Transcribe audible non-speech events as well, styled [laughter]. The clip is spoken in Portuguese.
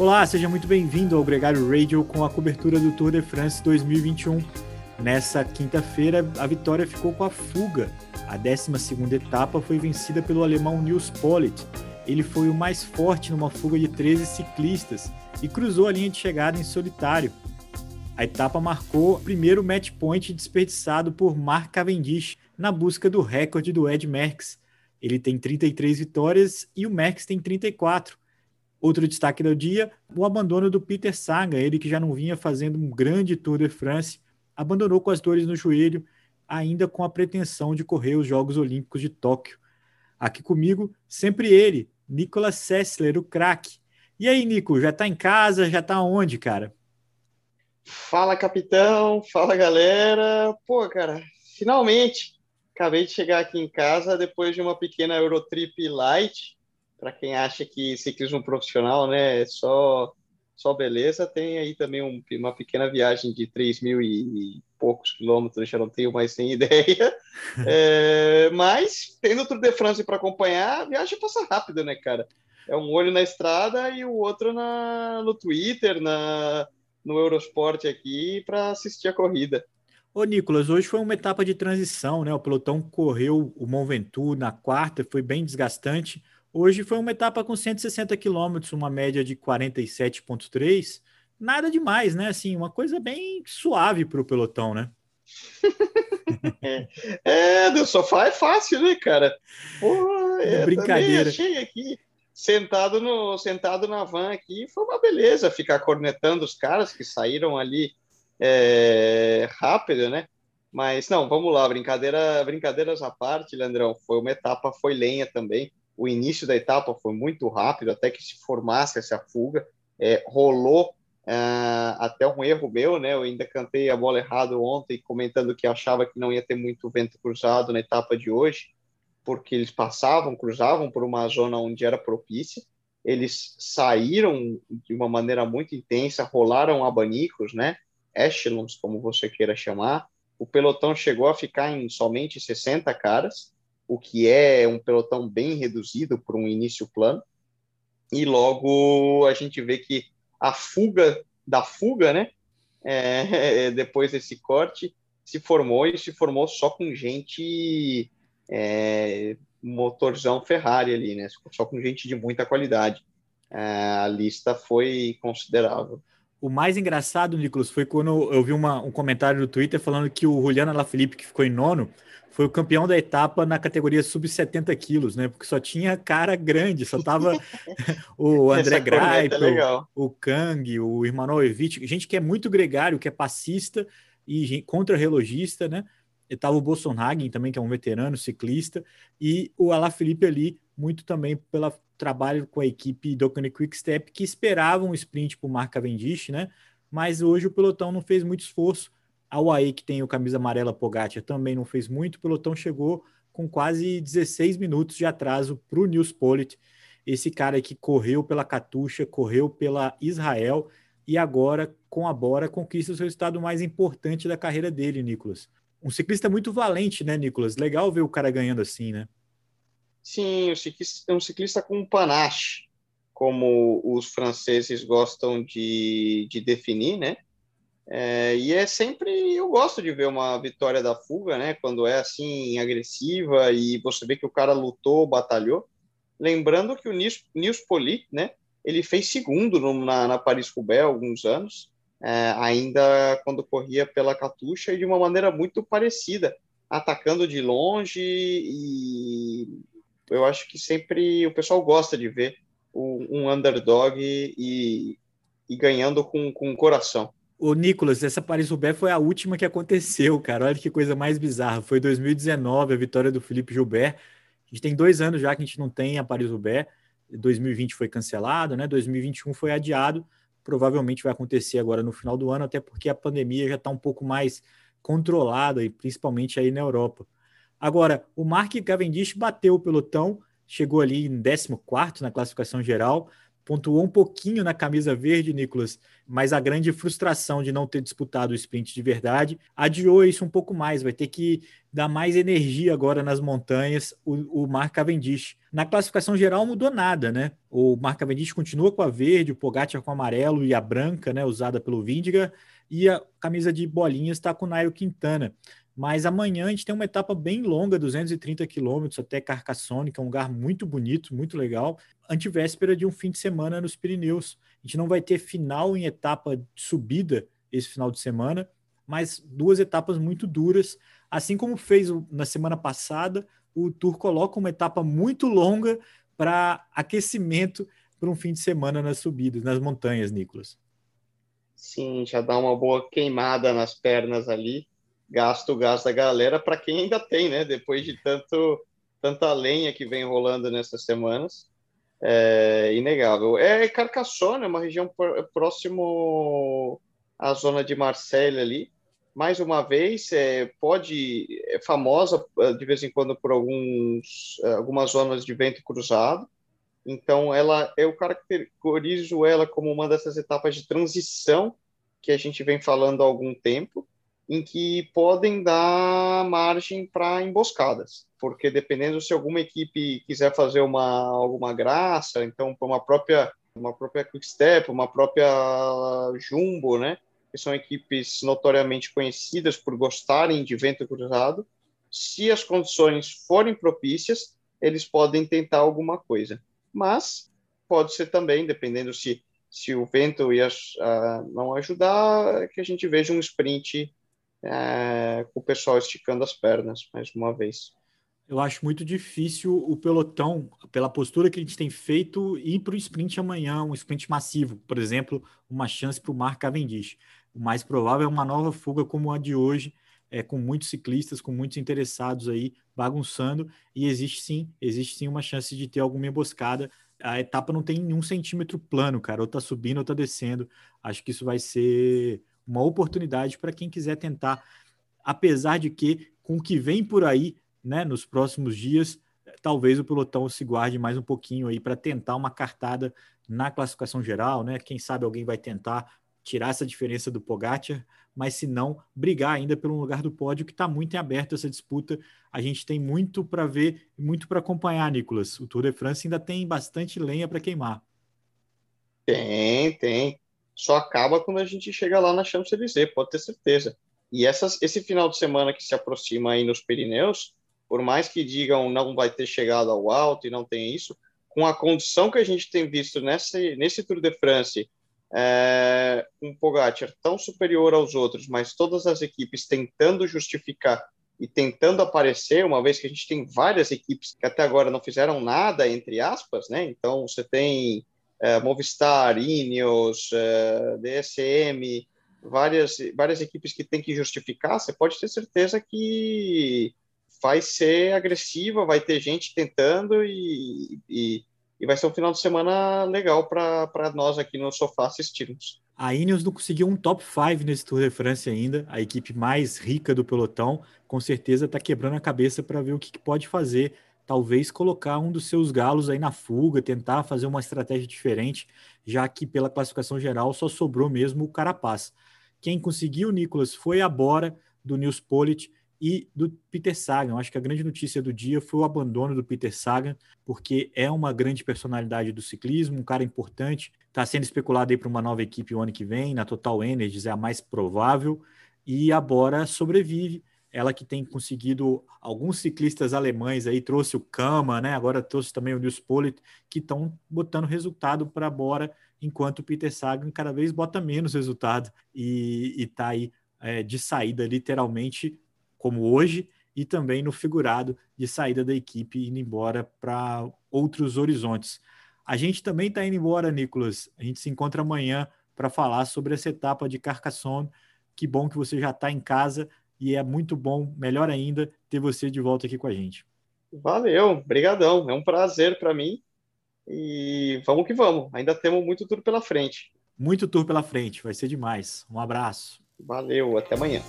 Olá, seja muito bem-vindo ao Gregário Radio com a cobertura do Tour de France 2021. Nessa quinta-feira, a vitória ficou com a fuga. A 12 etapa foi vencida pelo alemão Nils Pollitt. Ele foi o mais forte numa fuga de 13 ciclistas e cruzou a linha de chegada em solitário. A etapa marcou o primeiro match point desperdiçado por Mark Cavendish na busca do recorde do Ed Merckx. Ele tem 33 vitórias e o Merckx tem 34. Outro destaque do dia, o abandono do Peter Saga, ele que já não vinha fazendo um grande Tour de France, abandonou com as dores no joelho, ainda com a pretensão de correr os Jogos Olímpicos de Tóquio. Aqui comigo, sempre ele, Nicolas Sessler, o craque. E aí, Nico, já tá em casa, já tá onde, cara? Fala, capitão, fala, galera. Pô, cara, finalmente acabei de chegar aqui em casa depois de uma pequena Eurotrip light para quem acha que ciclismo profissional né, é só, só beleza, tem aí também um, uma pequena viagem de 3 mil e poucos quilômetros, já não tenho mais sem [laughs] ideia. É, mas, tendo o Tour de France para acompanhar, a viagem passa rápido, né, cara? É um olho na estrada e o outro na, no Twitter, na, no Eurosport aqui, para assistir a corrida. Ô, Nicolas, hoje foi uma etapa de transição, né? O pelotão correu o Mont Ventoux na quarta, foi bem desgastante. Hoje foi uma etapa com 160 quilômetros, uma média de 47,3. Nada demais, né? Assim, uma coisa bem suave para o pelotão, né? [laughs] é, do sofá é fácil, né, cara? Porra, é, brincadeira. Achei aqui, sentado, no, sentado na van aqui, foi uma beleza ficar cornetando os caras que saíram ali é, rápido, né? Mas não, vamos lá, brincadeira, brincadeiras à parte, Leandrão. Foi uma etapa, foi lenha também o início da etapa foi muito rápido, até que se formasse essa fuga. É, rolou é, até um erro meu, né? Eu ainda cantei a bola errado ontem, comentando que achava que não ia ter muito vento cruzado na etapa de hoje, porque eles passavam, cruzavam por uma zona onde era propícia. Eles saíram de uma maneira muito intensa, rolaram abanicos, né? Echelons, como você queira chamar. O pelotão chegou a ficar em somente 60 caras o que é um pelotão bem reduzido por um início plano. E logo a gente vê que a fuga da fuga, né? É, depois desse corte, se formou e se formou só com gente é, motorzão Ferrari ali, né? Só com gente de muita qualidade. É, a lista foi considerável. O mais engraçado, Nicolas, foi quando eu vi uma, um comentário no Twitter falando que o Juliano Alaphilippe, que ficou em nono, foi o campeão da etapa na categoria sub-70 quilos, né? Porque só tinha cara grande, só tava [laughs] o André Greipel, é o Kang, o Irmanovic, gente que é muito gregário, que é passista e contra-relogista, né? E tava o Bolsonaro também, que é um veterano ciclista, e o Alaphilippe ali, muito também pelo trabalho com a equipe do Quick Step, que esperavam um sprint para o Mark Cavendish, né? Mas hoje o pelotão não fez muito esforço a UAE, que tem o camisa amarela Pogacar, também não fez muito. O pelotão chegou com quase 16 minutos de atraso para o News Polit. Esse cara que correu pela Catuxa, correu pela Israel e agora, com a Bora, conquista o seu resultado mais importante da carreira dele, Nicolas. Um ciclista muito valente, né, Nicolas? Legal ver o cara ganhando assim, né? Sim, um ciclista com um panache, como os franceses gostam de, de definir, né? É, e é sempre, eu gosto de ver uma vitória da fuga, né? Quando é assim, agressiva e você vê que o cara lutou, batalhou. Lembrando que o Nils, Nils Polit, né? Ele fez segundo no, na, na Paris-Roubaix alguns anos, é, ainda quando corria pela Catuxa e de uma maneira muito parecida, atacando de longe e eu acho que sempre o pessoal gosta de ver um underdog e, e ganhando com, com coração. O Nicolas, essa Paris-Roubaix foi a última que aconteceu, cara. Olha que coisa mais bizarra. Foi 2019, a vitória do Felipe Gilbert. A gente tem dois anos já que a gente não tem a Paris-Roubaix. 2020 foi cancelado, né? 2021 foi adiado. Provavelmente vai acontecer agora no final do ano, até porque a pandemia já está um pouco mais controlada, e principalmente aí na Europa. Agora, o Mark Cavendish bateu o pelotão, chegou ali em 14 na classificação geral, pontuou um pouquinho na camisa verde, Nicolas, mas a grande frustração de não ter disputado o sprint de verdade adiou isso um pouco mais. Vai ter que dar mais energia agora nas montanhas o, o Mark Cavendish. Na classificação geral mudou nada, né? O Mark Cavendish continua com a verde, o Pogacar com o amarelo e a branca, né, usada pelo Vindiga, e a camisa de bolinhas está com o Nairo Quintana. Mas amanhã a gente tem uma etapa bem longa, 230 quilômetros até Carcassonne, que é um lugar muito bonito, muito legal, antivéspera de um fim de semana nos Pirineus. A gente não vai ter final em etapa de subida esse final de semana, mas duas etapas muito duras, assim como fez na semana passada, o Tour coloca uma etapa muito longa para aquecimento para um fim de semana nas subidas, nas montanhas, Nicolas. Sim, já dá uma boa queimada nas pernas ali gasta o gás da galera para quem ainda tem, né? Depois de tanto tanta lenha que vem rolando nessas semanas, é inegável. É Carcassonne, é uma região próximo à zona de Marseille ali. Mais uma vez, é, pode é famosa é, de vez em quando por alguns é, algumas zonas de vento cruzado. Então, ela eu caracterizo ela como uma dessas etapas de transição que a gente vem falando há algum tempo em que podem dar margem para emboscadas, porque dependendo se alguma equipe quiser fazer uma alguma graça, então uma própria uma própria Quick Step, uma própria Jumbo, né, que são equipes notoriamente conhecidas por gostarem de vento cruzado, se as condições forem propícias, eles podem tentar alguma coisa. Mas pode ser também, dependendo se se o vento ia uh, não ajudar, que a gente veja um sprint é, com o pessoal esticando as pernas mais uma vez. Eu acho muito difícil o pelotão, pela postura que a gente tem feito, ir para o sprint amanhã, um sprint massivo, por exemplo, uma chance para o Mark Cavendish. O mais provável é uma nova fuga como a de hoje, é, com muitos ciclistas, com muitos interessados aí bagunçando, e existe sim, existe sim uma chance de ter alguma emboscada. A etapa não tem nenhum centímetro plano, cara, ou tá subindo ou tá descendo. Acho que isso vai ser uma oportunidade para quem quiser tentar, apesar de que com o que vem por aí, né, nos próximos dias, talvez o pelotão se guarde mais um pouquinho aí para tentar uma cartada na classificação geral, né? Quem sabe alguém vai tentar tirar essa diferença do Pogacar, mas se não, brigar ainda pelo lugar do pódio, que está muito em aberto essa disputa. A gente tem muito para ver, muito para acompanhar, Nicolas. O Tour de France ainda tem bastante lenha para queimar. Tem, tem só acaba quando a gente chega lá na Champs-Élysées, pode ter certeza. E essas, esse final de semana que se aproxima aí nos Pirineus, por mais que digam não vai ter chegado ao alto e não tem isso, com a condição que a gente tem visto nesse, nesse Tour de France, é, um Pogacar tão superior aos outros, mas todas as equipes tentando justificar e tentando aparecer, uma vez que a gente tem várias equipes que até agora não fizeram nada, entre aspas, né? Então você tem Movistar, Ineos, é, DSM, várias, várias equipes que têm que justificar, você pode ter certeza que vai ser agressiva, vai ter gente tentando e, e, e vai ser um final de semana legal para nós aqui no sofá assistirmos. A Ineos não conseguiu um top 5 nesse Tour de France ainda, a equipe mais rica do pelotão, com certeza está quebrando a cabeça para ver o que, que pode fazer talvez colocar um dos seus galos aí na fuga, tentar fazer uma estratégia diferente, já que pela classificação geral só sobrou mesmo o Carapaz. Quem conseguiu, Nicolas, foi a Bora do Nils Politt e do Peter Sagan. Acho que a grande notícia do dia foi o abandono do Peter Sagan, porque é uma grande personalidade do ciclismo, um cara importante. Está sendo especulado aí para uma nova equipe o ano que vem, na Total Energies é a mais provável, e a Bora sobrevive ela que tem conseguido alguns ciclistas alemães aí, trouxe o Kama, né? Agora trouxe também o Nils Pollitt, que estão botando resultado para Bora, enquanto o Peter Sagan cada vez bota menos resultado e está aí é, de saída, literalmente, como hoje, e também no figurado de saída da equipe indo embora para outros horizontes. A gente também está indo embora, Nicolas. A gente se encontra amanhã para falar sobre essa etapa de Carcassonne. Que bom que você já está em casa e é muito bom, melhor ainda, ter você de volta aqui com a gente. Valeu, brigadão, é um prazer para mim e vamos que vamos, ainda temos muito tour pela frente. Muito tour pela frente, vai ser demais. Um abraço. Valeu, até amanhã.